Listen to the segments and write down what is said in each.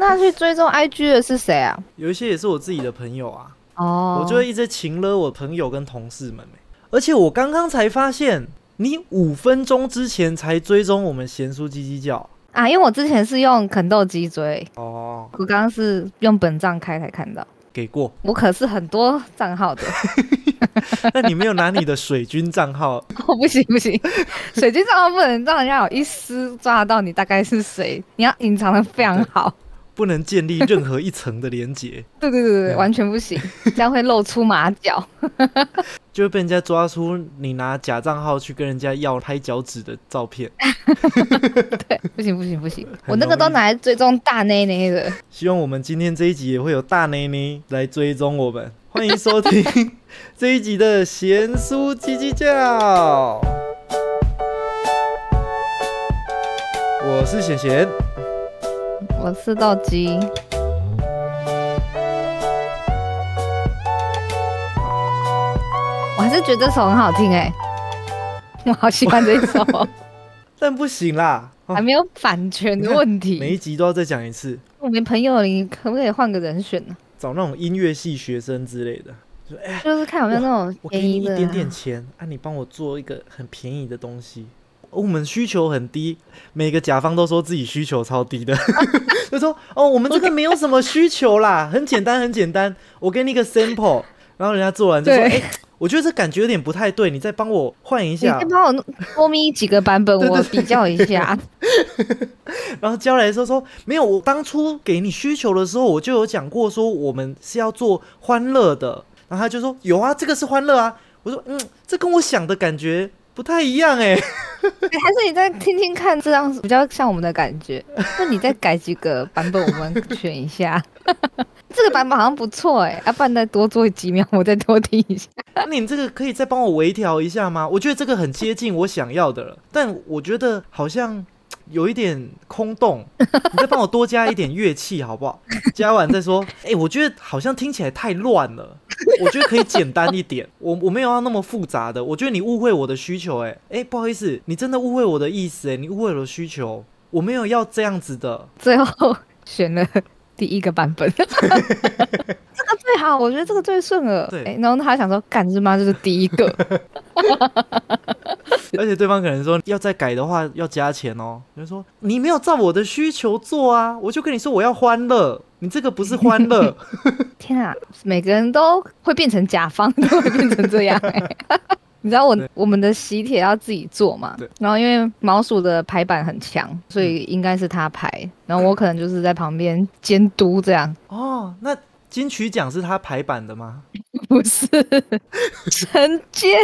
那去追踪 IG 的是谁啊？有一些也是我自己的朋友啊，哦，我就会一直勤勒我朋友跟同事们、欸、而且我刚刚才发现，你五分钟之前才追踪我们贤叔鸡鸡叫啊，因为我之前是用肯豆鸡追，哦，我刚刚是用本账开才看到。给过。我可是很多账号的，那你没有拿你的水军账号？哦不行不行，水军账号不能让人家有一丝抓得到你大概是谁，你要隐藏的非常好。不能建立任何一层的连接，对对对对，对完全不行，这样会露出马脚。就会被人家抓出你拿假账号去跟人家要拍脚趾的照片。对，不行不行不行，我那个都拿来追踪大内内的。希望我们今天这一集也会有大内内来追踪我们。欢迎收听 这一集的贤叔叽叽叫，我是贤贤。我吃到鸡，我还是觉得这首很好听哎、我好喜欢这一首哦，但不行啦，哦 还没有版权的问题每。一集都要再讲一次，我没朋友，你可不可以换个人选呢？找那种音乐系学生之类的。就哎、就是看有没有那种给便宜的啊。你一点点钱啊，你帮我做一个很便宜的东西。我们需求很低，每个甲方都说自己需求超低的，就说哦，我们这个没有什么需求啦，很简单，很简单，我给你一个 sample，然后人家做完就说，对。哎、我觉得这感觉有点不太对，你再帮我换一下。你下先，帮我多咪几个版本，我比较一下。然后交来的时候说，没有，我当初给你需求的时候，我就有讲过说我们是要做欢乐的，然后他就说有啊，这个是欢乐啊，我说嗯，这跟我想的感觉不太一样哎、还是你再听听看，这样比较像我们的感觉。那你再改几个版本，我们选一下。这个版本好像不错哎，要不然再多做几秒，我再多听一下。那你这个可以再帮我微调一下吗？我觉得这个很接近我想要的了，但我觉得好像 有一点空洞，你再帮我多加一点乐器好不好？加完再说。哎、我觉得好像听起来太乱了，我觉得可以简单一点。我我没有要那么复杂的，我觉得你误会我的需求、哎哎，不好意思，你真的误会我的意思、哎，你误会我的需求，我没有要这样子的。最后选了第一个版本，这个最好，我觉得这个最顺耳。对哎然后他想说，干是妈？这是第一个。而且对方可能说要再改的话要加钱哦。就说你没有照我的需求做啊，我就跟你说我要欢乐，你这个不是欢乐。天啊，每个人都会变成甲方，都会变成这样、欸。你知道我我们的喜帖要自己做嘛对？然后因为毛鼠的排版很强，所以应该是他排，然后我可能就是在旁边监督这样。哦，那金曲奖是他排版的吗？不是陈建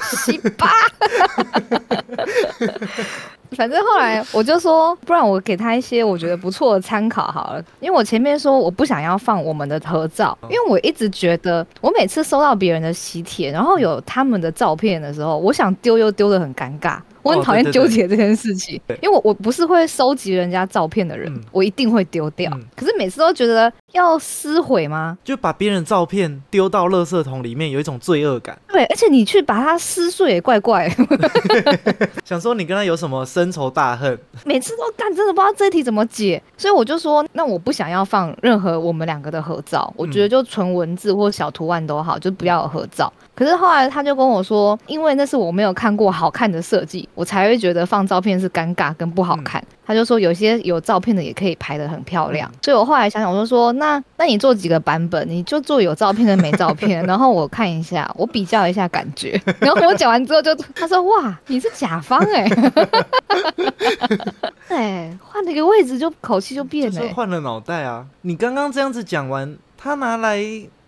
西巴。反正后来我就说，不然我给他一些我觉得不错的参考好了，因为我前面说我不想要放我们的合照，因为我一直觉得我每次收到别人的喜帖，然后有他们的照片的时候，我想丢又丢的很尴尬。我很讨厌纠结这件事情，因为我我不是会收集人家照片的人，嗯我一定会丢掉。嗯可是每次都觉得要撕毁吗？就把别人的照片丢到垃圾桶里面，有一种罪恶感，对，而且你去把它撕碎也怪怪，想说你跟他有什么深仇大恨。每次都干，真的不知道这题怎么解，所以我就说，那我不想要放任何我们两个的合照，我觉得就纯文字或小图案都好，就不要有合照。可是后来他就跟我说，因为那是我没有看过好看的设计，我才会觉得放照片是尴尬跟不好看。他就说有些有照片的也可以拍得很漂亮，所以我后来想想，我就说那那你做几个版本，你就做有照片跟没照片，然后我看一下，我比较一下感觉。然后我讲完之后就他说哇你是甲方哎、哎，换了一个位置就口气就变了、欸。换了脑袋啊！你刚刚这样子讲完，他拿来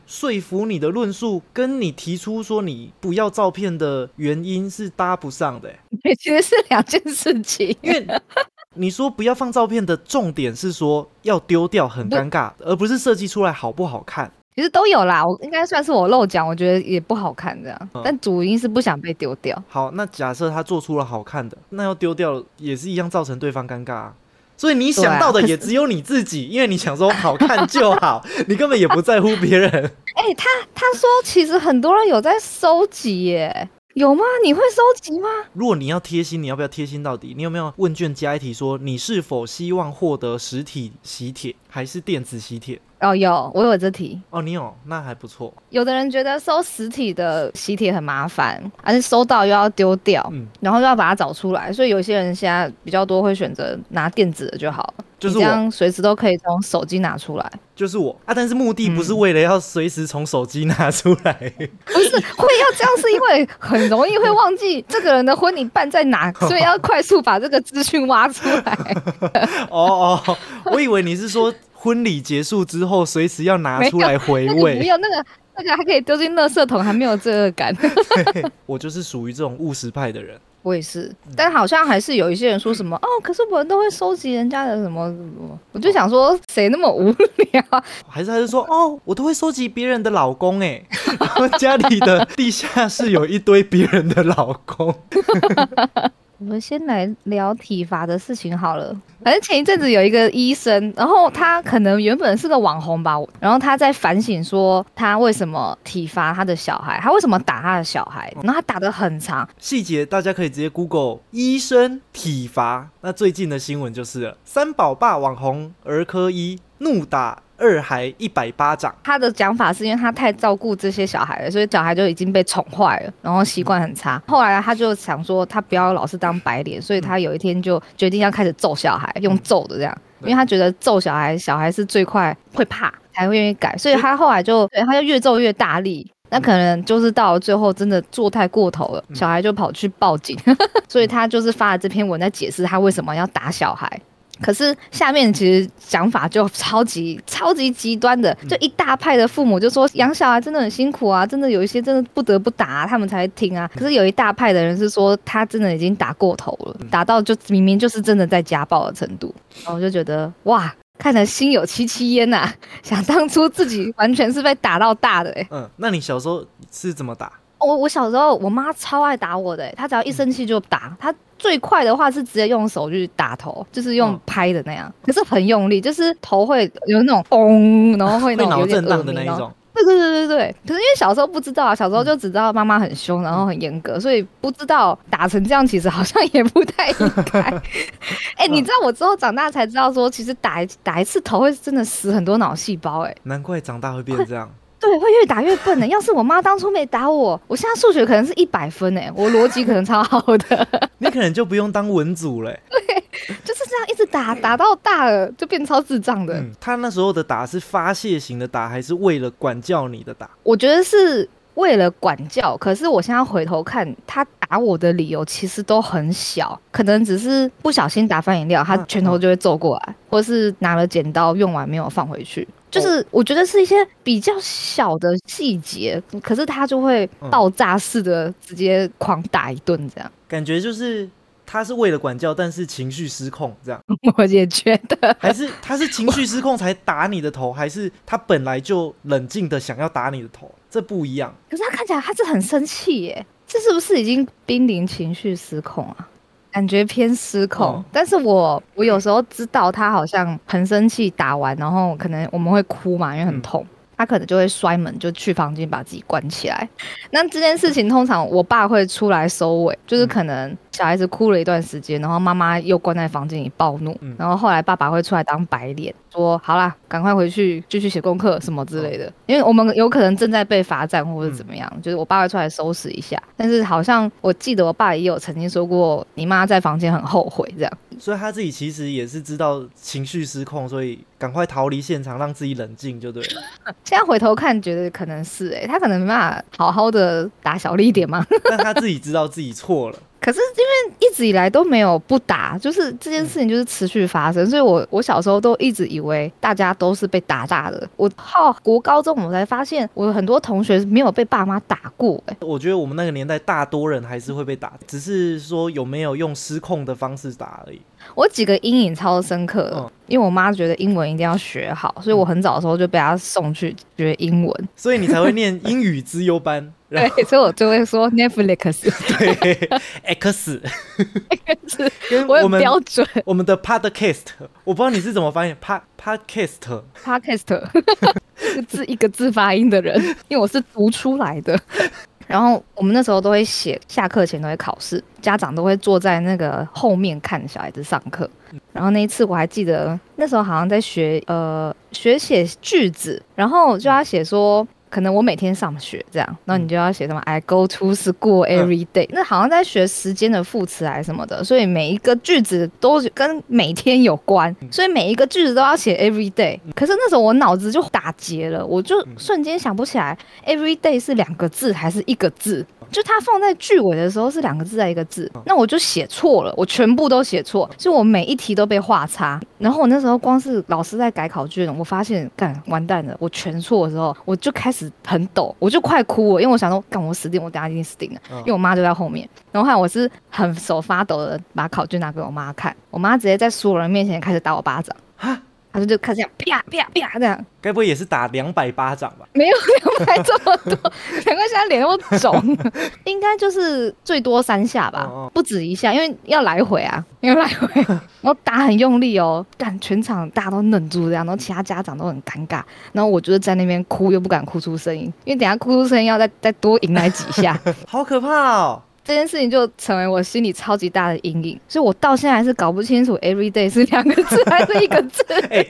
说服你的论述，跟你提出说你不要照片的原因是搭不上的欸、其实是两件事情。因为你说不要放照片的重点是说要丢掉很尴尬，而不是设计出来好不好看。其实都有啦，我应该算是我漏讲，我觉得也不好看这样。嗯但主因是不想被丢掉。好，那假设他做出了好看的，那要丢掉也是一样造成对方尴尬啊。所以你想到的也只有你自己，因为你想说好看就好，你根本也不在乎别人。哎、他他说其实很多人有在收集耶，有吗？你会收集吗？如果你要贴心，你要不要贴心到底？你有没有问卷加一题说你是否希望获得实体喜帖？还是电子喜帖？哦，有，我有这题。哦，你有，那还不错。有的人觉得收实体的喜帖很麻烦，而且收到又要丢掉，嗯然后又要把它找出来，所以有些人现在比较多会选择拿电子的就好了，就是这样随时都可以从手机拿出来。就是我啊！但是目的不是嗯为了要随时从手机拿出来，不是会要这样，是因为很容易会忘记这个人的婚礼办在哪，所以要快速把这个资讯挖出来。哦哦，我以为你是说婚礼结束之后随时要拿出来回味。用，那个那个还可以丢进垃圾桶，还没有罪恶感。我就是属于这种务实派的人。我也是，但好像还是有一些人说什么哦，可是我们都会收集人家的什么什么，我就想说谁那么无聊啊？还是还是说哦，我都会收集别人的老公哎，我 家里的地下室有一堆别人的老公。我们先来聊体罚的事情好了。反正前一阵子有一个医生，然后他可能原本是个网红吧，然后他在反省说他为什么体罚他的小孩，他为什么打他的小孩，然后他打得很长，细节大家可以直接 Google 医生体罚。那最近的新闻就是，三宝爸网红儿科医怒打二孩一百巴掌。他的讲法是因为他太照顾这些小孩了，所以小孩就已经被宠坏了，然后习惯很差。后来他就想说，他不要老是当白脸，所以他有一天就决定要开始揍小孩，用揍的这样，因为他觉得揍小孩，小孩是最快会怕，才会愿意改，所以他后来就对他就越揍越大力。那可能就是到了最后真的做太过头了，小孩就跑去报警，所以他就是发了这篇文在解释他为什么要打小孩。可是下面其实想法就超级超级极端的，就一大派的父母就说养小孩真的很辛苦啊，真的有一些真的不得不打、啊，他们才会听啊。可是有一大派的人是说他真的已经打过头了，打到就明明就是真的在家暴的程度，然后我就觉得哇，看得心有戚戚焉呐、想当初自己完全是被打到大的哎、嗯，那你小时候是怎么打？我我小时候，我妈超爱打我的、欸，她只要一生气就打。她最快的话是直接用手去打头，就是用嗯拍的那样，可是很用力，就是头会有那种嗡，然后会脑种有点震荡的那耳鸣哦一种。对对对对对，可是因为小时候不知道啊，小时候就只知道妈妈很凶，然后很严格，所以不知道打成这样其实好像也不太应该。哎、你知道我之后长大才知道说，其实打一打一次头会真的死很多脑细胞、哎。难怪长大会变这样。对，会越打越笨的。要是我妈当初没打我，我现在数学可能是一百分哎，我逻辑可能超好的。你可能就不用当文组嘞。就是这样一直打，打到大了就变超智障的。嗯，他那时候的打是发泄型的打，还是为了管教你的打？我觉得是为了管教，可是我现在回头看，他打我的理由其实都很小，可能只是不小心打翻饮料，他嗯拳头就会揍过来，或是拿了剪刀用完没有放回去。就是我觉得是一些比较小的细节，可是他就会嗯爆炸式的直接狂打一顿这样。感觉就是他是为了管教，但是情绪失控这样，我也觉得，还是他是情绪失控才打你的头，还是他本来就冷静的想要打你的头？这不一样。可是他看起来他是很生气耶，这是不是已经濒临情绪失控啊？感觉偏失控，嗯但是我我有时候知道他好像很生气，打完然后可能我们会哭嘛，因为很痛，他可能就会摔门，就去房间把自己关起来。那这件事情通常我爸会出来收尾，就是可能小孩子哭了一段时间，然后妈妈又关在房间里暴怒，嗯然后后来爸爸会出来当白脸，说好啦，赶快回去继续写功课什么之类的，因为我们有可能正在被罚站或者怎么样，就是我爸会出来收拾一下。但是好像我记得我爸也有曾经说过，你妈在房间很后悔这样。所以他自己其实也是知道情绪失控，所以赶快逃离现场，让自己冷静就对了。现在回头看，觉得可能是诶、他可能没办法好好的打小力一点嘛。但他自己知道自己错了。可是因为一直以来都没有不打，就是这件事情就是持续发生，所以我我小时候都一直以为大家都是被打大的。我到国高中我才发现，我有很多同学没有被爸妈打过、欸，我觉得我们那个年代大多人还是会被打，只是说有没有用失控的方式打而已。我几个阴影超深刻因为我妈觉得英文一定要学好，所以我很早的时候就被她送去学英文。所以你才会念英语资优班，对，所以我就会说 Netflix，对，X。X 我很跟我们标准我们的 Podcast，我不知道你是怎么发现 Pod Podcast，Podcast，一个 字一个字发音的人，因为我是读出来的。然后我们那时候都会写，下课前都会考试，家长都会坐在那个后面看小孩子上课。然后那一次我还记得，那时候好像在学呃学写句子，然后就要写说。可能我每天上学这样，那你就要写什么？I go to school every day。那好像在学时间的副词还是什么的，所以每一个句子都跟每天有关，所以每一个句子都要写 every day。可是那时候我脑子就打结了，我就瞬间想不起来 every day 是两个字还是一个字。就它放在句尾的时候是两个字在一个字，那我就写错了，我全部都写错，就我每一题都被画叉。然后我那时候光是老师在改考卷，我发现干完蛋了，我全错的时候，我就开始很抖，我就快哭了，因为我想说干我死定，我等下一定死定了，因为我妈就在后面。然后后来我是很手发抖的把考卷拿给我妈看，我妈直接在所有人面前开始打我巴掌。他就开始这样啪啪啪这样，该不会也是打两百巴掌吧？没有两百这么多，难怪现在脸又肿。应该就是最多三下吧，不止一下，因为要来回啊，要来回，然后打很用力哦，但全场大家都愣住这样，然后其他家长都很尴尬，然后我就是在那边哭又不敢哭出声音，因为等下哭出声音要再再多迎来几下，好可怕哦。这件事情就成为我心里超级大的阴影，所以我到现在还是搞不清楚 every day 是两个字 还是一个字。哎，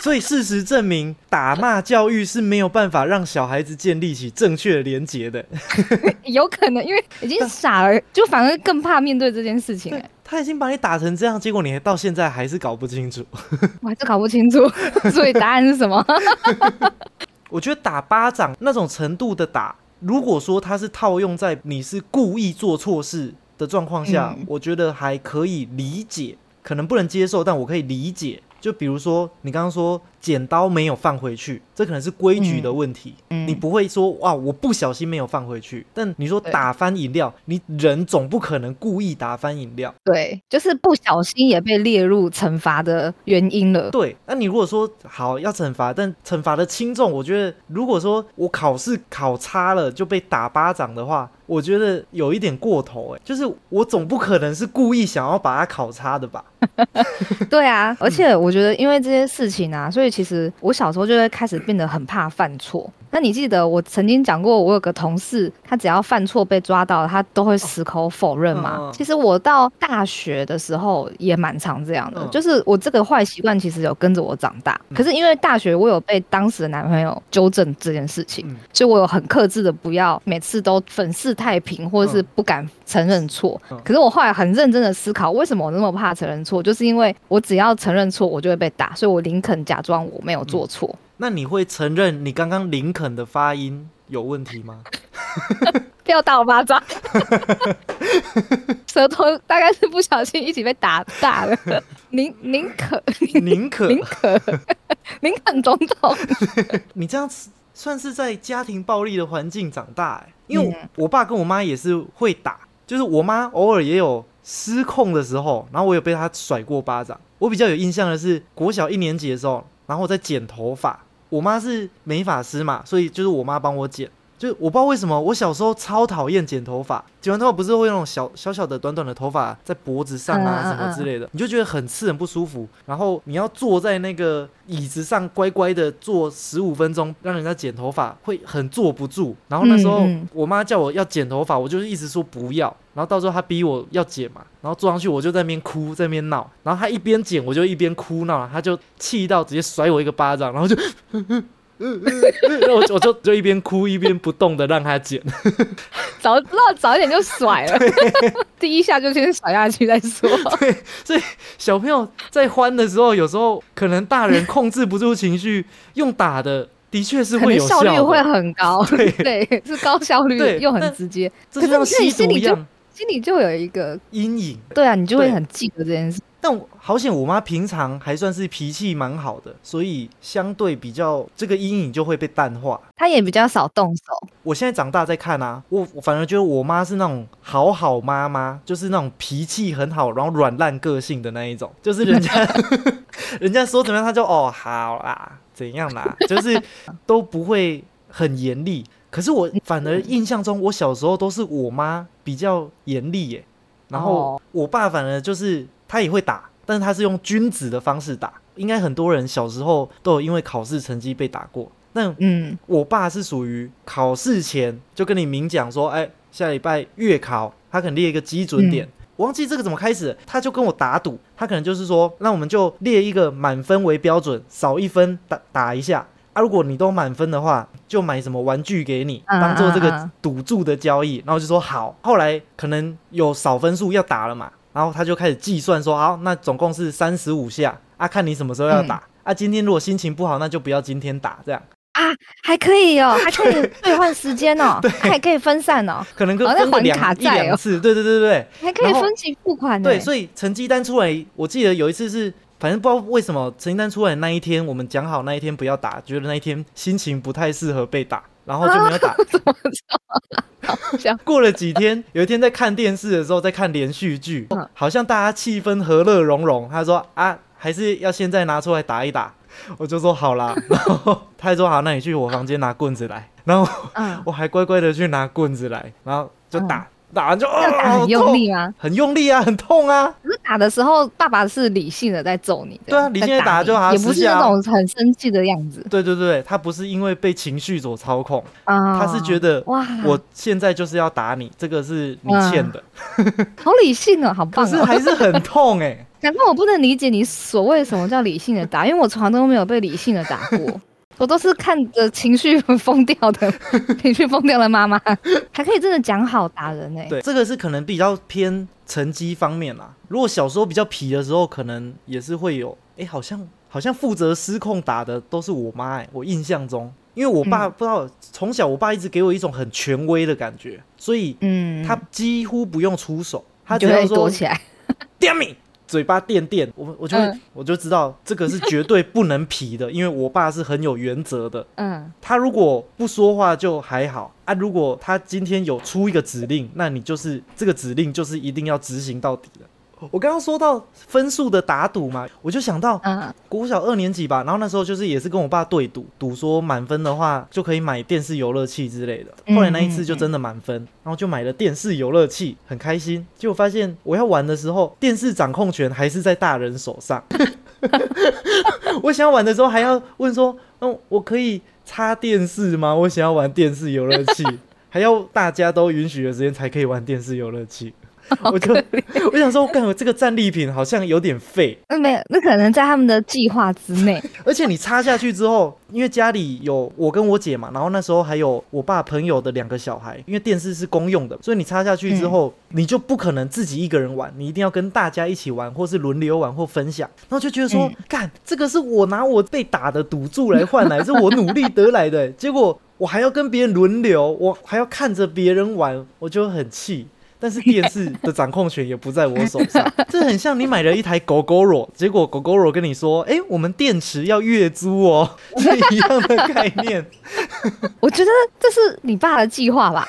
所以事实证明，打骂教育是没有办法让小孩子建立起正确的连结的。有可能，因为已经傻了，就反而更怕面对这件事情。哎，他已经把你打成这样，结果你到现在还是搞不清楚。我还是搞不清楚，所以答案是什么？我觉得打巴掌那种程度的打。如果说他是套用在你是故意做错事的状况下，我觉得还可以理解，可能不能接受，但我可以理解。就比如说你刚刚说剪刀没有放回去，这可能是规矩的问题。你不会说哇，我不小心没有放回去。但你说打翻饮料，你人总不可能故意打翻饮料。对，就是不小心也被列入惩罚的原因了。对，那你如果说好要惩罚，但惩罚的轻重，我觉得如果说我考试考差了就被打巴掌的话。我觉得有一点过头哎，就是我总不可能是故意想要把它考差的吧？对啊，而且我觉得因为这些事情啊，所以其实我小时候就会开始变得很怕犯错。那你记得我曾经讲过，我有个同事，他只要犯错被抓到，他都会矢口否认嘛。其实我到大学的时候也蛮常这样的，就是我这个坏习惯其实有跟着我长大。可是因为大学我有被当时的男朋友纠正这件事情，所以我有很克制的不要每次都粉饰太平，或者是不敢承认错。可是我后来很认真的思考，为什么我那么怕承认错，就是因为我只要承认错，我就会被打，所以我宁肯假装我没有做错。那你会承认你刚刚林肯的发音有问题吗？不要打我巴掌，舌头大概是不小心一起被打大了。宁宁可宁可宁可宁肯总统，你这样算是在家庭暴力的环境长大哎？因为我爸跟我妈也是会打，就是我妈偶尔也有失控的时候，然后我有被他甩过巴掌。我比较有印象的是国小一年级的时候。然后我在剪头发，我妈是美发师嘛，所以就是我妈帮我剪。就我不知道为什么，我小时候超讨厌剪头发。剪完头发不是会那种小小小的短短的头发在脖子上啊什么之类的，你就觉得很刺很不舒服。然后你要坐在那个椅子上乖乖的坐十五分钟，让人家剪头发会很坐不住。然后那时候我妈叫我要剪头发，我就是一直说不要。然后到时候她逼我要剪嘛，然后坐上去我就在那边哭在那边闹。然后她一边剪我就一边哭闹，她就气到直接甩我一个巴掌，然后就。嗯嗯，我我就就一边哭一边不动的让他剪，早知道早一点就甩了，第一下就先甩下去再说。对，所以小朋友在欢的时候，有时候可能大人控制不住情绪，用打的的确是会有效率会很高，对。对，是高效率又很直接。可是你心里就心里就有一个阴影，对啊，你就会很记得这件事。但好险，我妈平常还算是脾气蛮好的，所以相对比较这个阴影就会被淡化。她也比较少动手。我现在长大再看啊，我我反而觉得我妈是那种好好妈妈，就是那种脾气很好，然后软烂个性的那一种，就是人家 人家说怎么样，她就哦好啦，怎样啦，就是都不会很严厉。可是我反而印象中，我小时候都是我妈比较严厉耶，然后我爸反而就是。他也会打，但是他是用君子的方式打。应该很多人小时候都有因为考试成绩被打过。那嗯我爸是属于考试前就跟你明讲说，哎，下礼拜月考，他可能列一个基准点。我忘记这个怎么开始，他就跟我打赌，他可能就是说，那我们就列一个满分为标准，少一分打打一下啊。如果你都满分的话，就买什么玩具给你，嗯当做这个赌注的交易。然后就说好，后来可能有少分数要打了嘛，然后他就开始计算说，好，那总共是三十五下啊，看你什么时候要打。啊，今天如果心情不好，那就不要今天打，这样啊，还可以哦，还可以兑换时间哦，还可以分散哦，可能跟好像还分个两一卡债哦两次，对对对对对。还可以分期付款呢。对，所以成绩单出来，我记得有一次是，反正不知道为什么成绩单出来的那一天，我们讲好那一天不要打，觉得那一天心情不太适合被打，然后就没有打。过了几天，有一天在看电视的时候，在看连续剧，嗯。好像大家气氛和乐融融。他说啊，还是要现在拿出来打一打。我就说好啦，然后他还说好，那你去我房间拿棍子来，然后嗯，我还乖乖的去拿棍子来，然后就打，打完就要打哦，很用力啊？很用力啊，很痛啊。可是打的时候，爸爸是理性的在揍你的，对啊理性地在打就好也不是那种很生气的样子对对对，他不是因为被情绪所操控，啊。他是觉得哇，我现在就是要打你，这个是你欠的，好理性哦，好棒哦。可是还是很痛哎、难怪我不能理解你所谓什么叫理性的打，因为我从来都没有被理性的打过。我都是看着情绪疯掉的，情绪疯掉的妈妈，还可以真的讲好打人呢、对，这个是可能比较偏成绩方面啦。如果小时候比较皮的时候，可能也是会有，哎、好像好像负责失控打的都是我妈哎、我印象中，因为我爸嗯。不知道从小我爸一直给我一种很权威的感觉，所以嗯，他几乎不用出手，他只要说躲起来。damn me，嘴巴垫垫，我我就会、嗯我就知道这个是绝对不能皮的，因为我爸是很有原则的。嗯，他如果不说话就还好啊，如果他今天有出一个指令，那你就是这个指令就是一定要执行到底的。我刚刚说到分数的打赌嘛，我就想到嗯国小二年级吧，然后那时候就是也是跟我爸对赌，赌说满分的话就可以买电视游乐器之类的。嗯后来那一次就真的满分，然后就买了电视游乐器，很开心。结果发现我要玩的时候，电视掌控权还是在大人手上。我想要玩的时候还要问说，嗯，我可以插电视吗？我想要玩电视游乐器，还要大家都允许的时间才可以玩电视游乐器。我就 我想说，干我这个战利品好像有点废，那没有，那可能在他们的计划之内。而且你插下去之后，因为家里有我跟我姐嘛，然后那时候还有我爸朋友的两个小孩，因为电视是公用的，所以你插下去之后，你就不可能自己一个人玩，你一定要跟大家一起玩，或是轮流玩或分享。然后就觉得说嗯，干、这个是我拿我被打的赌注来换来，是我努力得来的，结果我还要跟别人轮流，我还要看着别人玩，我就很气。但是电视的掌控权也不在我手上，这很像你买了一台狗狗肉，结果狗狗肉跟你说：“哎、我们电池要月租哦。” 是一样的概念。我觉得这是你爸的计划吧？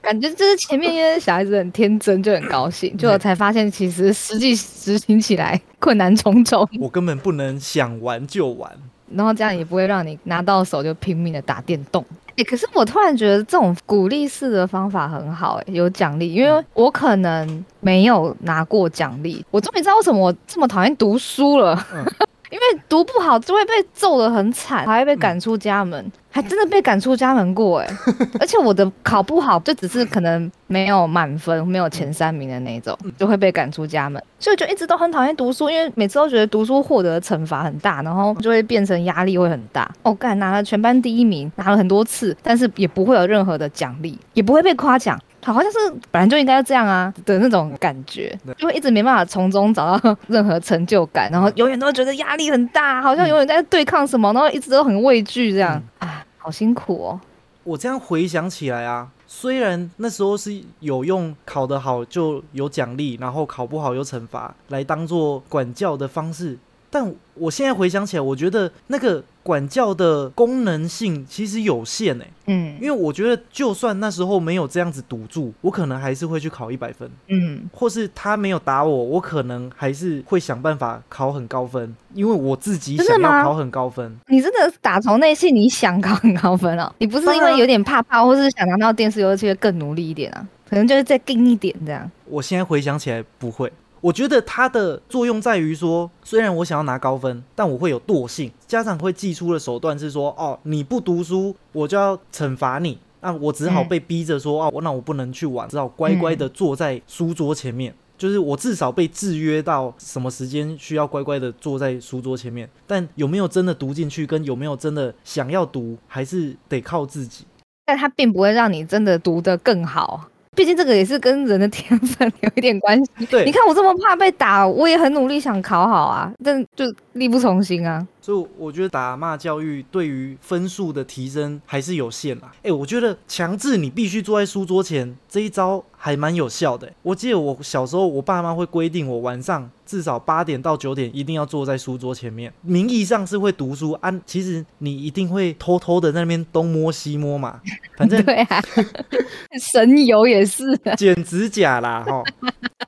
感觉就是前面因为小孩子很天真，就很高兴，结果才发现其实实际执行起来困难重重，我根本不能想玩就玩。然后这样也不会让你拿到手就拼命的打电动。哎、可是我突然觉得这种鼓励式的方法很好、哎，有奖励，因为我可能没有拿过奖励，我终于知道为什么我这么讨厌读书了。嗯因为读不好就会被揍得很惨，还会被赶出家门，还真的被赶出家门过哎！而且我的考不好，就只是可能没有满分，没有前三名的那种，就会被赶出家门。所以我就一直都很讨厌读书，因为每次都觉得读书获得的惩罚很大，然后就会变成压力会很大。哦，干拿了全班第一名，拿了很多次，但是也不会有任何的奖励，也不会被夸奖。好像是本来就应该这样啊的那种感觉，就会一直没办法从中找到任何成就感，然后永远都觉得压力很大，好像永远在对抗什么，然后一直都很畏惧这样，啊，好辛苦哦。我这样回想起来啊，虽然那时候是有用考得好就有奖励，然后考不好有惩罚来当做管教的方式，但我现在回想起来，我觉得那个管教的功能性其实有限诶、欸。嗯。因为我觉得就算那时候没有这样子堵住，我可能还是会去考一百分，嗯。或是他没有打我，我可能还是会想办法考很高分，因为我自己想要考很高分。你真的打从内心你想考很高分哦，你不是因为有点怕怕，或是想拿到电视游戏会更努力一点啊？可能就是再硬一点这样。我现在回想起来不会，我我觉得它的作用在于说，虽然我想要拿高分，但我会有惰性。家长会寄出的手段是说，哦，你不读书，我就要惩罚你。那我只好被逼着说，哦，那我不能去玩，只好乖乖的坐在书桌前面。就是我至少被制约到什么时间需要乖乖的坐在书桌前面。但有没有真的读进去，跟有没有真的想要读，还是得靠自己。但它并不会让你真的读得更好。毕竟这个也是跟人的天分有一点关系。对，你看我这么怕被打，我也很努力想考好啊，但就力不从心啊。所以我觉得打骂教育对于分数的提升还是有限啦。哎，我觉得强制你必须坐在书桌前这一招还蛮有效的。我记得我小时候，我爸妈会规定我晚上至少八点到九点一定要坐在书桌前面，名义上是会读书啊，其实你一定会偷偷的在那边东摸西摸嘛。反正对啊，神游也是剪指甲啦，哈，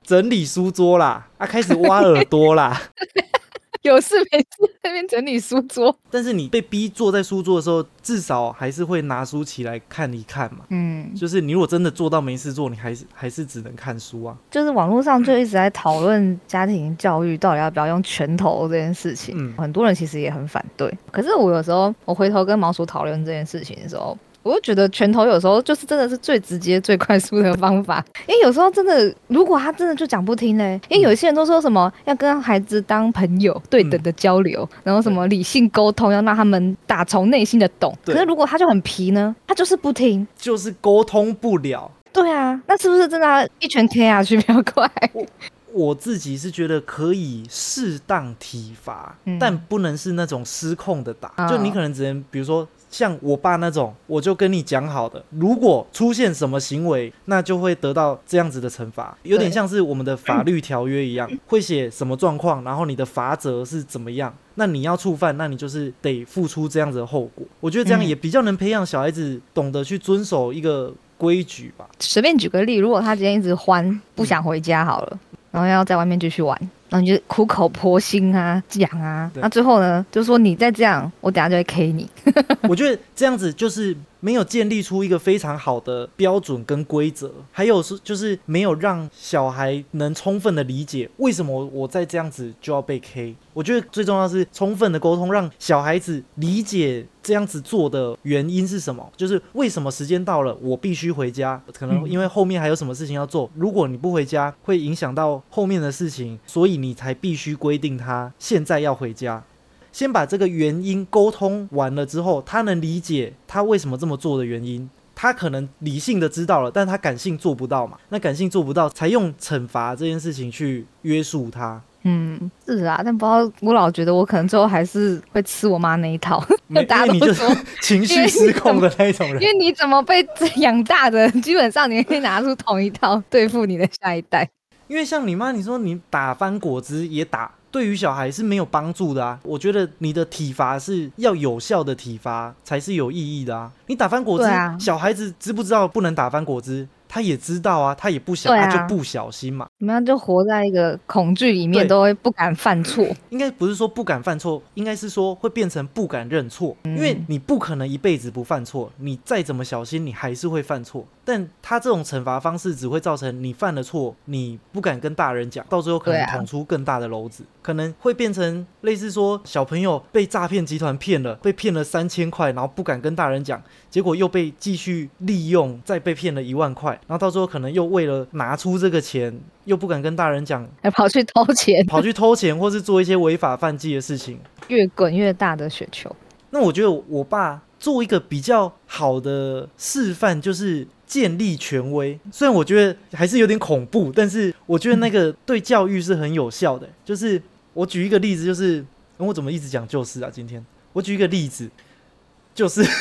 整理书桌啦，啊，开始挖耳朵啦。有事没事那边整理书桌，但是你被逼坐在书桌的时候，至少还是会拿书起来看一看嘛。嗯，就是你如果真的做到没事做，你还是还是只能看书啊。就是网络上就一直在讨论家庭教育到底要不要用拳头这件事情，嗯，很多人其实也很反对。可是我有时候我回头跟毛叔讨论这件事情的时候。我就觉得拳头有时候就是真的是最直接、最快速的方法，因为有时候真的，如果他真的就讲不听嘞，因为有一些人都说什么要跟孩子当朋友，对等的交流，然后什么理性沟通，要让他们打从内心的懂。可是如果他就很皮呢，他就是不听，就是沟通不了。对啊，那是不是真的一拳贴下去比较快？我自己是觉得可以适当体罚，但不能是那种失控的打。就你可能只能，比如说像我爸那种，我就跟你讲好的，如果出现什么行为，那就会得到这样子的惩罚。有点像是我们的法律条约一样，会写什么状况，然后你的罚则是怎么样。那你要触犯，那你就是得付出这样子的后果。我觉得这样也比较能培养小孩子懂得去遵守一个规矩吧。随便举个例，如果他今天一直欢，不想回家好了。然后要在外面继续玩，然后你就苦口婆心啊讲啊，那最后呢，就说你再这样，我等下就会 K 你。我觉得这样子就是。没有建立出一个非常好的标准跟规则，还有是就是没有让小孩能充分的理解为什么我在这样子就要被 K。我觉得最重要是充分的沟通，让小孩子理解这样子做的原因是什么，就是为什么时间到了我必须回家，可能因为后面还有什么事情要做，如果你不回家会影响到后面的事情，所以你才必须规定他现在要回家。先把这个原因沟通完了之后，他能理解他为什么这么做的原因。他可能理性的知道了，但他感性做不到嘛？那感性做不到，才用惩罚这件事情去约束他。嗯，是啊，但不知道我老觉得我可能最后还是会吃我妈那一套。大家都说情绪失控的那一种人，因为你怎么被养大的，基本上你可以拿出同一套对付你的下一代。因为像你妈，你说你打翻果汁也打。对于小孩是没有帮助的啊！我觉得你的体罚是要有效的体罚才是有意义的啊！你打翻果汁，小孩子知不知道不能打翻果汁？他也知道啊，他也不想，他就不小心嘛。你们就活在一个恐惧里面，都会不敢犯错。应该不是说不敢犯错，应该是说会变成不敢认错，因为你不可能一辈子不犯错，你再怎么小心，你还是会犯错。但他这种惩罚方式只会造成你犯了错，你不敢跟大人讲，到最后可能捅出更大的篓子，可能会变成类似说小朋友被诈骗集团骗了，被骗了三千块，然后不敢跟大人讲，结果又被继续利用，再被骗了一万块，然后到最后可能又为了拿出这个钱，又不敢跟大人讲，还跑去偷钱，跑去偷钱，或是做一些违法犯纪的事情，越滚越大的雪球。那我觉得我爸做一个比较好的示范，就是。建立权威，虽然我觉得还是有点恐怖，但是我觉得那个对教育是很有效的。就是我举一个例子，就是我怎么一直讲就是啊？今天我举一个例子，就是。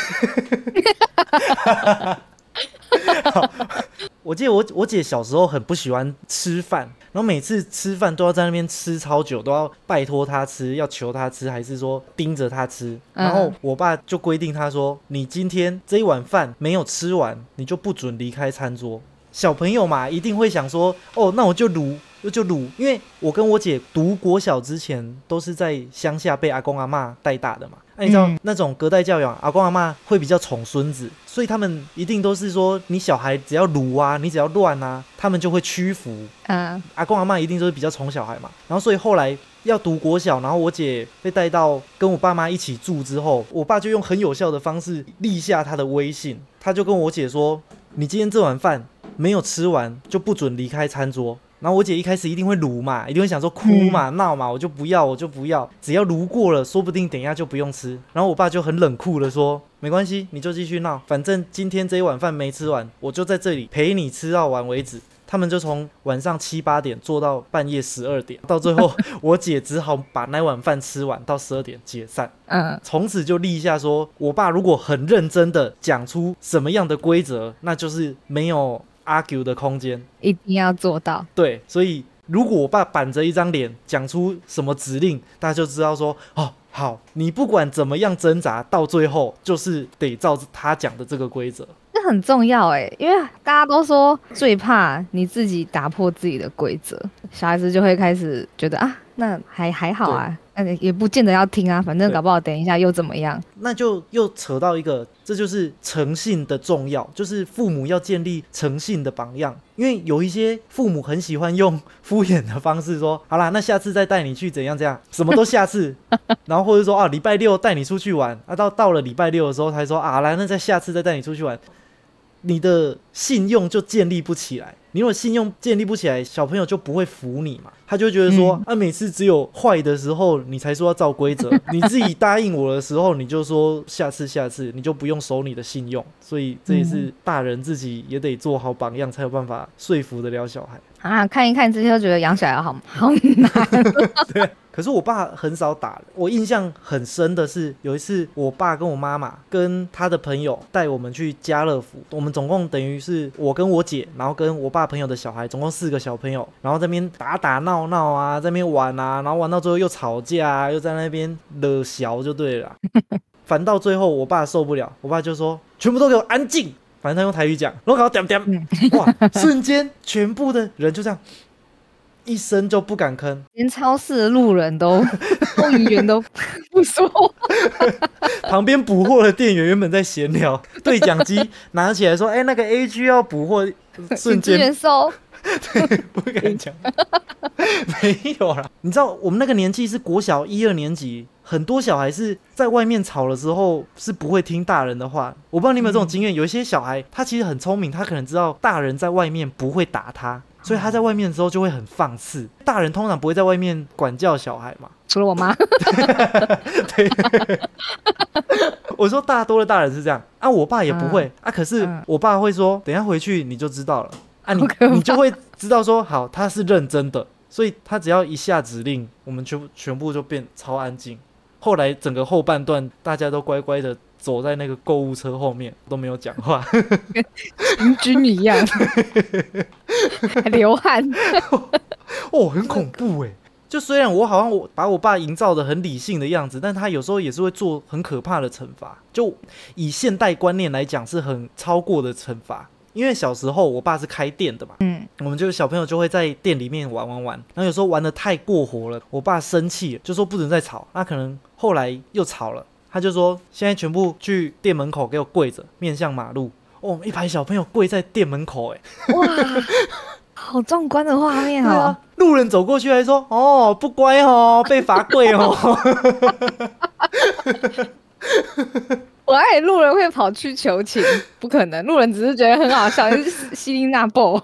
我记得我我姐小时候很不喜欢吃饭，然后每次吃饭都要在那边吃超久，都要拜托她吃，要求她吃，还是说盯着她吃。然后我爸就规定她说：“你今天这一碗饭没有吃完，你就不准离开餐桌。”小朋友嘛，一定会想说：“哦，那我就撸，就撸。”因为我跟我姐读国小之前都是在乡下被阿公阿妈带大的嘛。那你知道嗯那种隔代教养，阿公阿妈会比较宠孙子，所以他们一定都是说，你小孩只要鲁啊，你只要乱啊，他们就会屈服。嗯阿公阿妈一定都是比较宠小孩嘛，然后所以后来要读国小，然后我姐被带到跟我爸妈一起住之后，我爸就用很有效的方式立下他的威信，他就跟我姐说：“你今天这碗饭没有吃完，就不准离开餐桌。”然后我姐一开始一定会撸嘛，一定会想说哭嘛、闹嘛，我就不要，我就不要，只要撸过了，说不定等一下就不用吃。然后我爸就很冷酷的说：“没关系，你就继续闹，反正今天这一碗饭没吃完，我就在这里陪你吃到完为止。”他们就从晚上七八点做到半夜十二点，到最后 我姐只好把那碗饭吃完，到十二点解散。嗯，从此就立下说，我爸如果很认真的讲出什么样的规则，那就是没有 argue 的空间。一定要做到。对，所以如果我爸板着一张脸讲出什么指令，大家就知道说，哦，好，你不管怎么样挣扎，到最后就是得照他讲的这个规则。这很重要哎，因为大家都说最怕你自己打破自己的规则，小孩子就会开始觉得啊，那还还好啊，那也不见得要听啊，反正搞不好等一下又怎么样。那就又扯到一个，这就是诚信的重要，就是父母要建立诚信的榜样。因为有一些父母很喜欢用 敷衍的方式说，好啦，那下次再带你去怎样怎样，什么都下次，然后或者说啊，礼拜六带你出去玩，啊到到了礼拜六的时候才说啊，来，那再下次再带你出去玩，你的信用就建立不起来。你如果信用建立不起来，小朋友就不会服你嘛，他就觉得说，啊，每次只有坏的时候你才说要照规则，你自己答应我的时候，你就说下次下次，你就不用守你的信用。所以这也是大人自己也得做好榜样，才有办法说服得了小孩。啊，看一看这些都觉得养小孩好 好难。对可是我爸很少打，我印象很深的是有一次，我爸跟我妈妈跟他的朋友带我们去家乐福，我们总共等于是我跟我姐，然后跟我爸朋友的小孩，总共四个小朋友，然后在那边打打闹闹啊，在那边玩啊，然后玩到最后又吵架啊，又在那边惹小就对了。反到最后，我爸受不了，我爸就说：“全部都给我安静。”反正他用台语讲，然后搞点点，哇，瞬间全部的人就这样一声就不敢吭，连超市的路人都 收银员都不说话，旁边补货的店员原本在闲聊，对讲机拿起来说：“哎、那个 A G 要补货。”瞬间收。不敢讲，没有啦。你知道我们那个年纪是国小一二年级，很多小孩是在外面吵了之后是不会听大人的话。我不知道你有没有这种经验，有一些小孩他其实很聪明，他可能知道大人在外面不会打他，所以他在外面的时候就会很放肆。大人通常不会在外面管教小孩嘛，除了我妈，对。我说大多的大人是这样。啊，我爸也不会、啊，可是嗯。我爸会说，等一下回去你就知道了啊你，你就会知道说，好，他是认真的，所以他只要一下指令，我们全部全部就变超安静。后来整个后半段，大家都乖乖的走在那个购物车后面，都没有讲话。跟军一样，还流汗。哦，很恐怖哎！就虽然我好像我把我爸营造的很理性的样子，但他有时候也是会做很可怕的惩罚。就以现代观念来讲，是很超过的惩罚。因为小时候我爸是开店的嘛，嗯，我们就小朋友就会在店里面玩玩玩，然后有时候玩的太过火了，我爸生气了，就说不准再吵。那可能后来又吵了，他就说现在全部去店门口给我跪着，面向马路。哦，一排小朋友跪在店门口，哎，哇，好壮观的画面哦！啊，路人走过去还说：“哦，不乖哦，被罚跪哦。我爱路人会跑去求情，不可能，路人只是觉得很好笑，就是希林娜布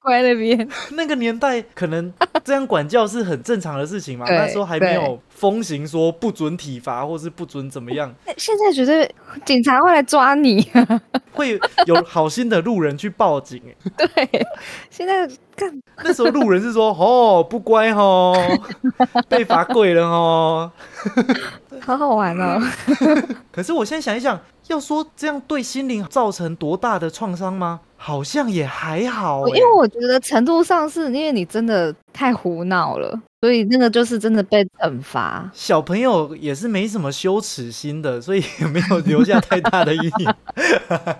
乖那边。”那个年代可能这样管教是很正常的事情嘛，对那时候还没有风行说不准体罚或是不准怎么样，现在觉得警察会来抓你。会有好心的路人去报警。哎，对，现在看那时候路人是说：“哦，不乖哦，被罚跪了哦。好好玩哦。”可是我现在想一想，要说这样对心灵造成多大的创伤吗？好像也还好、欸。因为我觉得程度上是因为你真的太胡闹了，所以那个就是真的被惩罚。小朋友也是没什么羞耻心的，所以也没有留下太大的阴影。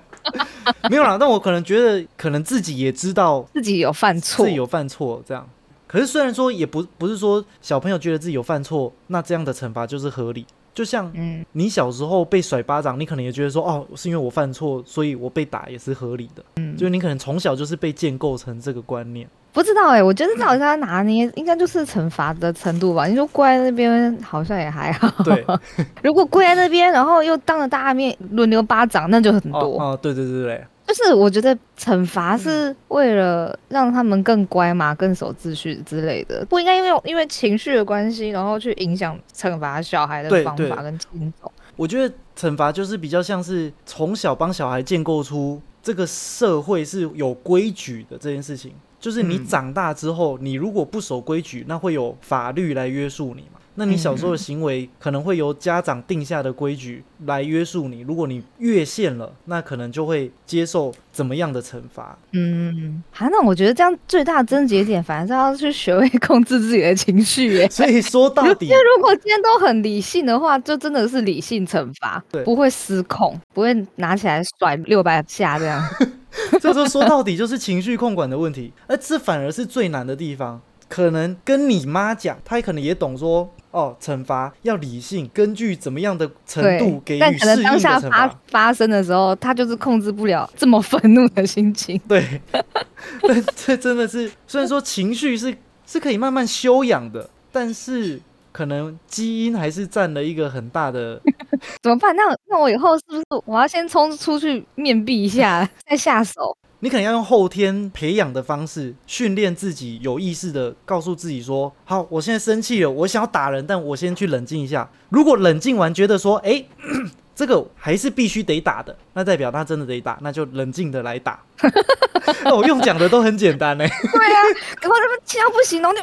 没有啦，但我可能觉得，可能自己也知道自己有犯错自己，有犯错，这样。可是虽然说也不不是说小朋友觉得自己有犯错，那这样的惩罚就是合理。就像嗯你小时候被甩巴掌，你可能也觉得说，哦，是因为我犯错，所以我被打也是合理的。嗯，就是你可能从小就是被建构成这个观念。不知道哎、我觉得到底他拿捏，应该就是惩罚的程度吧。你说跪在那边好像也还好，对，如果跪在那边，然后又当着大家面轮流巴掌，那就很多。哦哦，对对对对，就是我觉得惩罚是为了让他们更乖嘛，更守秩序之类的，不应该因为因为情绪的关系，然后去影响惩罚小孩的方法跟轻重。我觉得惩罚就是比较像是从小帮小孩建构出这个社会是有规矩的这件事情。就是你嗯长大之后，你如果不守规矩，那会有法律来约束你嘛。那你小时候的行为可能会由家长定下的规矩来约束你，如果你越线了，那可能就会接受怎么样的惩罚。嗯，好、那我觉得这样最大的症结点，反而是要去学会控制自己的情绪耶。所以说到底 因为，如果今天都很理性的话，就真的是理性惩罚对，不会失控，不会拿起来甩六百下这样。这就说到底就是情绪控管的问题，而这反而是最难的地方。可能跟你妈讲，她可能也懂说，哦，惩罚要理性，根据怎么样的程度给予但可能当下发。发生的时候，他就是控制不了这么愤怒的心情。对，但这真的是，虽然说情绪是是可以慢慢修养的，但是可能基因还是占了一个很大的。怎么办？那那我以后是不是我要先冲出去面壁一下，再下手？你可能要用后天培养的方式训练自己，有意识的告诉自己说：“好，我现在生气了，我想要打人，但我先去冷静一下。如果冷静完觉得说，诶，这个还是必须得打的，那代表他真的得打，那就冷静的来打。哦我用讲的都很简单呢。对啊，赶快他们气到不行，然后就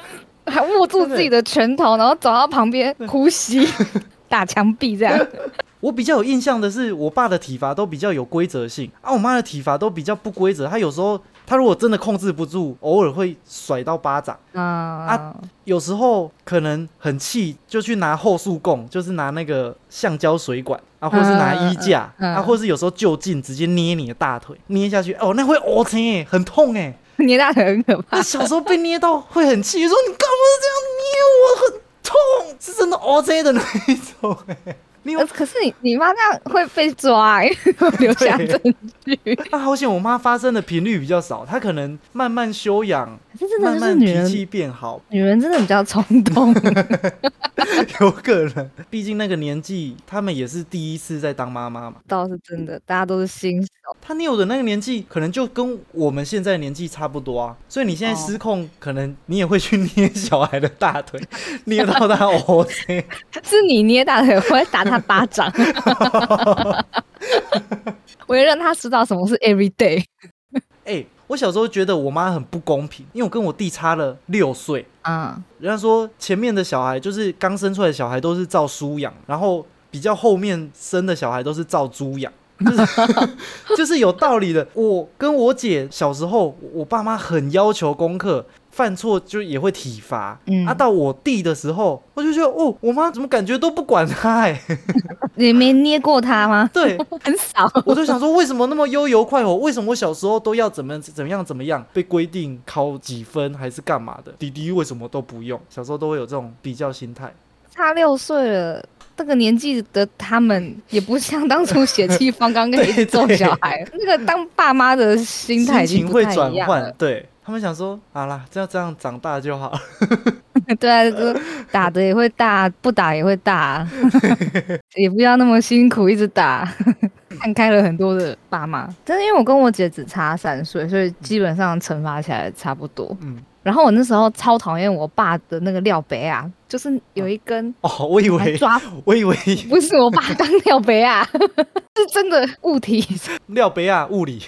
还握住自己的拳头，然后走到旁边呼吸，打墙壁这样。我比较有印象的是，我爸的体罚都比较有规则性啊，我妈的体罚都比较不规则。她有时候她如果真的控制不住，偶尔会甩到巴掌。啊，有时候可能很气，就去拿后束供，就是拿那个橡胶水管啊，或是拿衣架、啊，或是有时候就近直接捏你的大腿，捏下去，哦，那会哦疼哎，很痛哎。捏大腿很可怕。小时候被捏到会很气，说你干嘛这样捏我，很痛，是真的哦青的那一种哎。你有呃可是你你妈这样会被抓、欸，留下证据。那，好险，我妈发生的频率比较少，她可能慢慢修养，可是真的慢慢就是女人，脾气变好，女人真的比较冲动。有可能。毕竟那个年纪，他们也是第一次在当妈妈嘛。倒是真的，大家都是新手。她捏我的那个年纪，可能就跟我们现在年纪差不多啊。所以你现在失控，可能你也会去捏小孩的大腿，捏到他 OK。是你捏大腿，我会打他巴掌。我要让他知道什么是 every day。哎、我小时候觉得我妈很不公平，因为我跟我弟差了六岁。嗯，人家说前面的小孩就是刚生出来的小孩都是照书养，然后比较后面生的小孩都是照猪养。就是 就是有道理的。我跟我姐小时候，我爸妈很要求功课，犯错就也会体罚。嗯啊，到我弟的时候，我就觉得哦，我妈怎么感觉都不管他哎、你没捏过他吗？对，很少。我就想说，为什么那么悠游快活？为什么我小时候都要怎么怎么样怎么样被规定考几分还是干嘛的？弟弟为什么都不用？小时候都会有这种比较心态。差六岁了，这个年纪的他们也不像当初血气方刚可以一直揍小孩，那个当爸妈的心态已心情会经不太转换一样了。，对他们想说，好啦，只要这样长大就好了。对啊，就打的也会大，不打也会大，也不要那么辛苦一直打。看开了很多的爸妈，但是因为我跟我姐只差三岁，所以基本上惩罚起来差不多。嗯，然后我那时候超讨厌我爸的那个料杯啊，就是有一根哦，我以为，抓，我以为不是我爸当料杯啊，是真的物体廖北亚物理，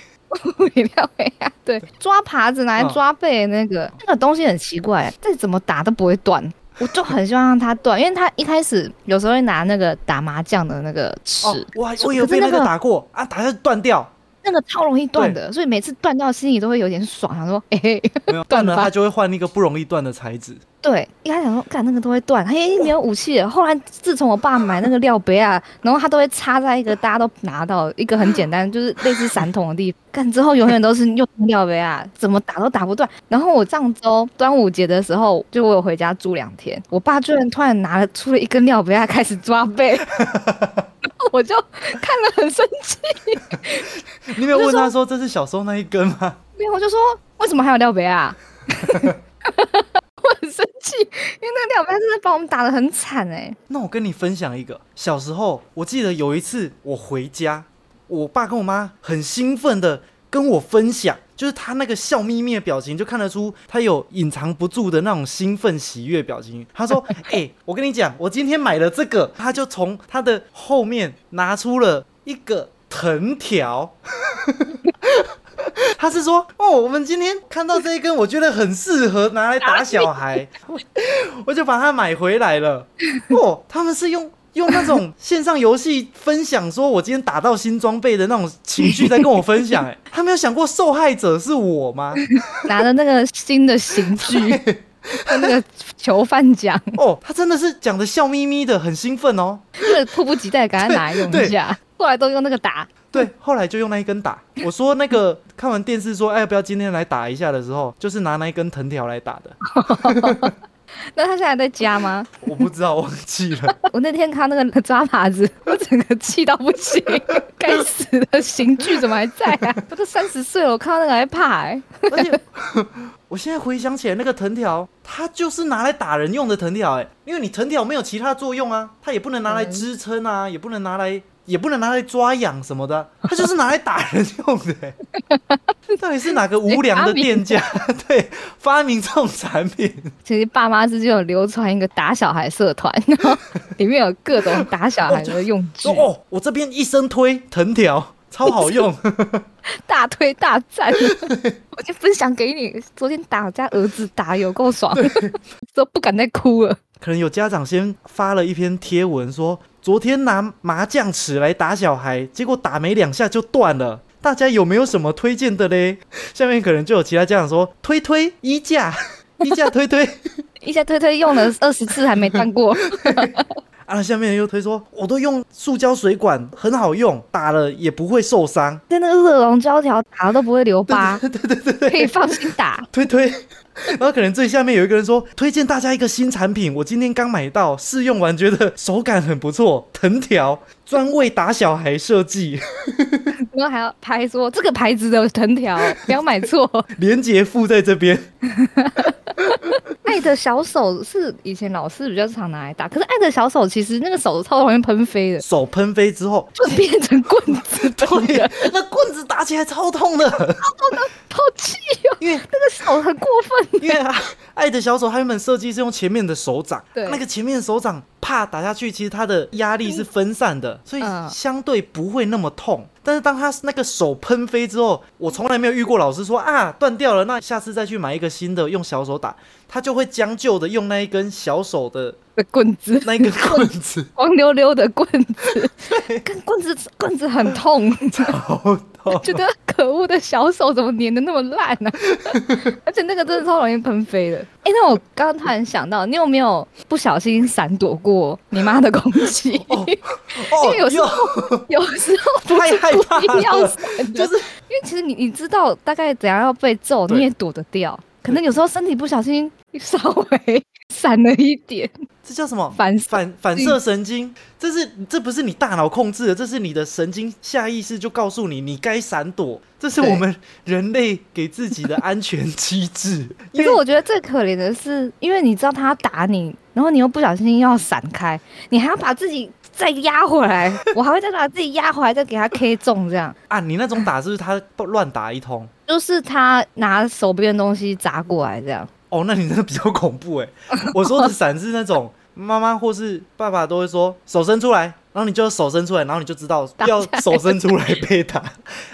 物理料杯啊，对，抓耙子拿来嗯抓背的那个、那个东西很奇怪，这怎么打都不会断。我就很希望让它断，因为他一开始有时候会拿那个打麻将的那个尺，哦，我还我有被那个个打过啊，打下去断掉。那个超容易断的，所以每次断掉心里都会有点爽，想说，哎、没有 断了，他就会换一个不容易断的材质。对，一开始想说，干那个都会断，嘿，没有武器了。后来自从我爸买那个料杯啊，然后他都会插在一个大家都拿到一个很简单，就是类似散桶的地方。干之后永远都是用料杯啊，怎么打都打不断。然后我上周端午节的时候，就我有回家住两天，我爸居然突然拿了出了一根料杯啊，开始抓背，我就看了很生气，你没有问他说这是小时候那一根吗？没有，我就说为什么还有料杯啊？我很生气，因为那个吊杯真的把我们打的很惨哎、那我跟你分享一个，小时候我记得有一次我回家，我爸跟我妈很兴奋的跟我分享，就是他那个笑眯眯的表情，就看得出他有隐藏不住的那种兴奋喜悦表情。他说：“ 哎、我跟你讲，我今天买了这个。”他就从他的后面拿出了一个藤条。他是说，哦，我们今天看到这一根，我觉得很适合拿来打小孩，我就把它买回来了。哦，他们是用用那种 线上游戏分享，说我今天打到新装备的那种情绪在跟我分享。哎，他没有想过受害者是我吗？拿着那个新的刑具跟那个囚犯讲，哦，他真的是讲的笑眯眯的，很兴奋哦。那个迫不及待赶快拿来用一下。后来都用那个打，对，后来就用那一根打。我说那个看完电视说，哎，要不要今天来打一下的时候，就是拿那一根藤条来打的。那他现在在家吗？我不知道，忘记了。我那天看那个抓耙子，我整个气到不行，该死的刑具怎么还在啊？我都三十岁了，我看到那个还怕哎、而且我现在回想起来，那个藤条，它就是拿来打人用的藤条，哎，因为你藤条没有其他作用啊，它也不能拿来支撑啊，也不能拿来，也不能拿来抓痒什么的，它就是拿来打人用的，哎 到底是哪个无良的店家对发明这种产品？其实爸妈之间有流传一个打小孩社团，然后里面有各种打小孩的用具说，哦，我这边一生推藤条，超好用。大推大赞。我就分享给你，昨天打我家儿子打有够爽，都不敢再哭了。可能有家长先发了一篇贴文说，昨天拿麻将尺来打小孩，结果打没两下就断了。大家有没有什么推荐的嘞？下面可能就有其他家长说，推推衣架，衣架推推。衣架推推用了二十次还没断过，啊，下面又推说，我都用塑胶水管，很好用，打了也不会受伤。跟那个热熔胶条打了都不会留疤，对对对对，可以放心打。推推，然后可能最下面有一个人说，推荐大家一个新产品，我今天刚买到，试用完觉得手感很不错，藤条。专为打小孩设计，然后还要拍说这个牌子的藤条 不要买错。连接附在这边。爱的小手是以前老师比较常拿来打，可是爱的小手其实那个手超容易喷飞的，手喷飞之后，就变成棍子喷对人，，那棍子打起来超痛的，好气哦！因为那个手很过分，因为啊爱的小手，它原本设计是用前面的手掌，对那个前面的手掌啪打下去，其实它的压力是分散的，所以嗯。相对不会那么痛。但是当他那个手喷飞之后，我从来没有遇过老师说啊断掉了，那下次再去买一个新的用小手打，他就会将就的用那一根小手的的棍子，那一根棍子，光溜溜的棍子，跟棍子棍子很痛，好痛。觉得可恶的小手怎么粘的那么烂呢、而且那个真的超容易喷飞的。哎、那我刚刚突然想到，你有没有不小心闪躲过你妈的攻击？哦 因为有时候 有时候不是太害怕故意要就是因为其实你你知道大概怎样要被揍，你也躲得掉。可能有时候身体不小心 稍微闪了一点，这叫什么？反反反射神经，这是这不是你大脑控制的，这是你的神经下意识就告诉你你该闪躲，这是我们人类给自己的安全机制。可是我觉得最可怜的是，因为你知道他打你，然后你又不小心要闪开，你还要把自己再压回来，我还会再把自己压回来，再给他 K 中，这样啊，你那种打是不是他乱打一通？就是他拿手边的东西砸过来，这样。哦，那你真的比较恐怖哎！我说的闪是那种妈妈或是爸爸都会说手伸出来，然后你就手伸出来，然后你就知道要手伸出来被打。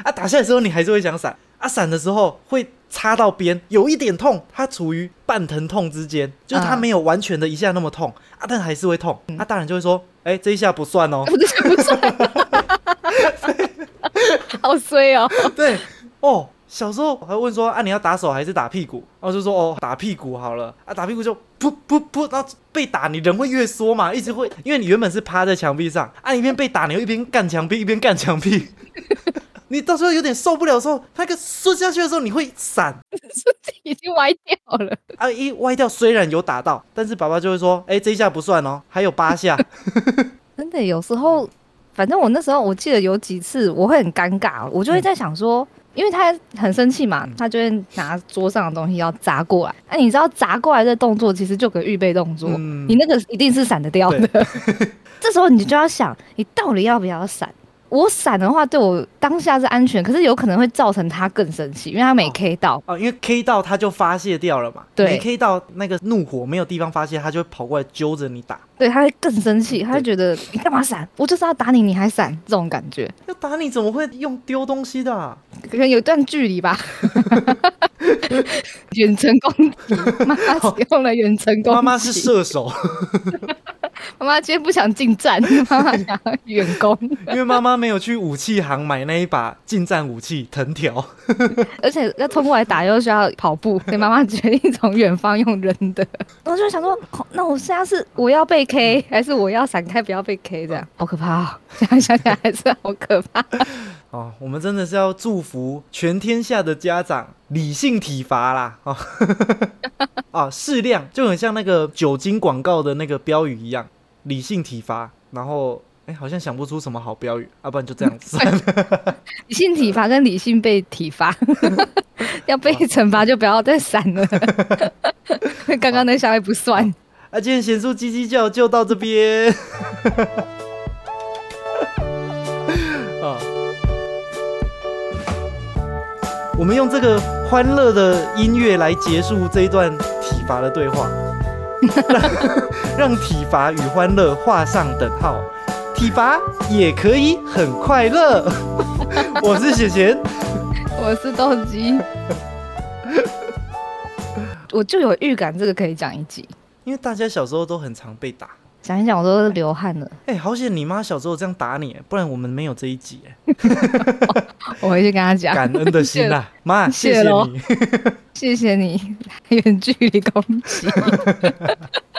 啊，打下来的时候你还是会想闪，啊，闪的时候会插到边，有一点痛，它处于半疼痛之间，就是它嗯没有完全的一下那么痛啊，但还是会痛。啊，大人就会说，哎、这一下不算哦。不是不是，好衰衰哦。对，哦，小时候我还问说啊，你要打手还是打屁股？然后就说哦，打屁股好了啊，打屁股就噗噗噗，然后被打，你人会越缩嘛，一直会，因为你原本是趴在墙壁上，啊，你一边被打，你又一边干墙壁，一边干墙壁。你到时候有点受不了的时候，那个摔下去的时候，你会闪 已经歪掉了。啊，一歪掉，虽然有打到，但是爸爸就会说，哎、这一下不算哦，还有八下。真的有时候，反正我那时候我记得有几次我会很尴尬，我就会在想说，因为他很生气嘛，他就会拿桌上的东西要砸过来。哎、你知道砸过来的动作其实就个预备动作，嗯你那个一定是闪得掉的。这时候你就要想，你到底要不要闪？我闪的话，对我当下是安全，可是有可能会造成他更生气，因为他没哦 K 到。哦，因为 K 到他就发泄掉了嘛，对没 K 到那个怒火没有地方发泄，他就会跑过来揪着你打。对，他会更生气，他会觉得你干嘛闪？我就是要打你，你还闪，这种感觉，要打你怎么会用丢东西的啊、可能有一段距离吧。远程攻击，妈妈使用了远程攻击。妈妈是射手，妈妈今天不想进站，妈妈想要远攻，因为妈妈没有去武器行买那一把近战武器藤条。而且要冲过来打又需要跑步，所以妈妈决定从远方用扔的。我就想说，哦那我现在是我要被 K，还是我要闪开不要被 K？这样好可怕哦！现 在想起来还是好可怕。哦，我们真的是要祝福全天下的家长理性体罚啦！哦，啊，适量就很像那个酒精广告的那个标语一样，理性体罚。然后，哎，好像想不出什么好标语，要、不然就这样子。理性体罚跟理性被体罚，要被惩罚就不要再闪了。刚刚那小孩不算。啊，今天贤叔叽叽叫就到这边。我们用这个欢乐的音乐来结束这一段体罚的对话，让让体罚与欢乐画上等号。体罚也可以很快乐。我是雪贤，我是豆鸡，我就有预感这个可以讲一集，因为大家小时候都很常被打。讲一想我都流汗了。哎、好险你妈小时候这样打你，不然我们没有这一集。哎 我回去跟她讲，感恩的心啊，妈，谢谢你。谢谢你远距离攻击。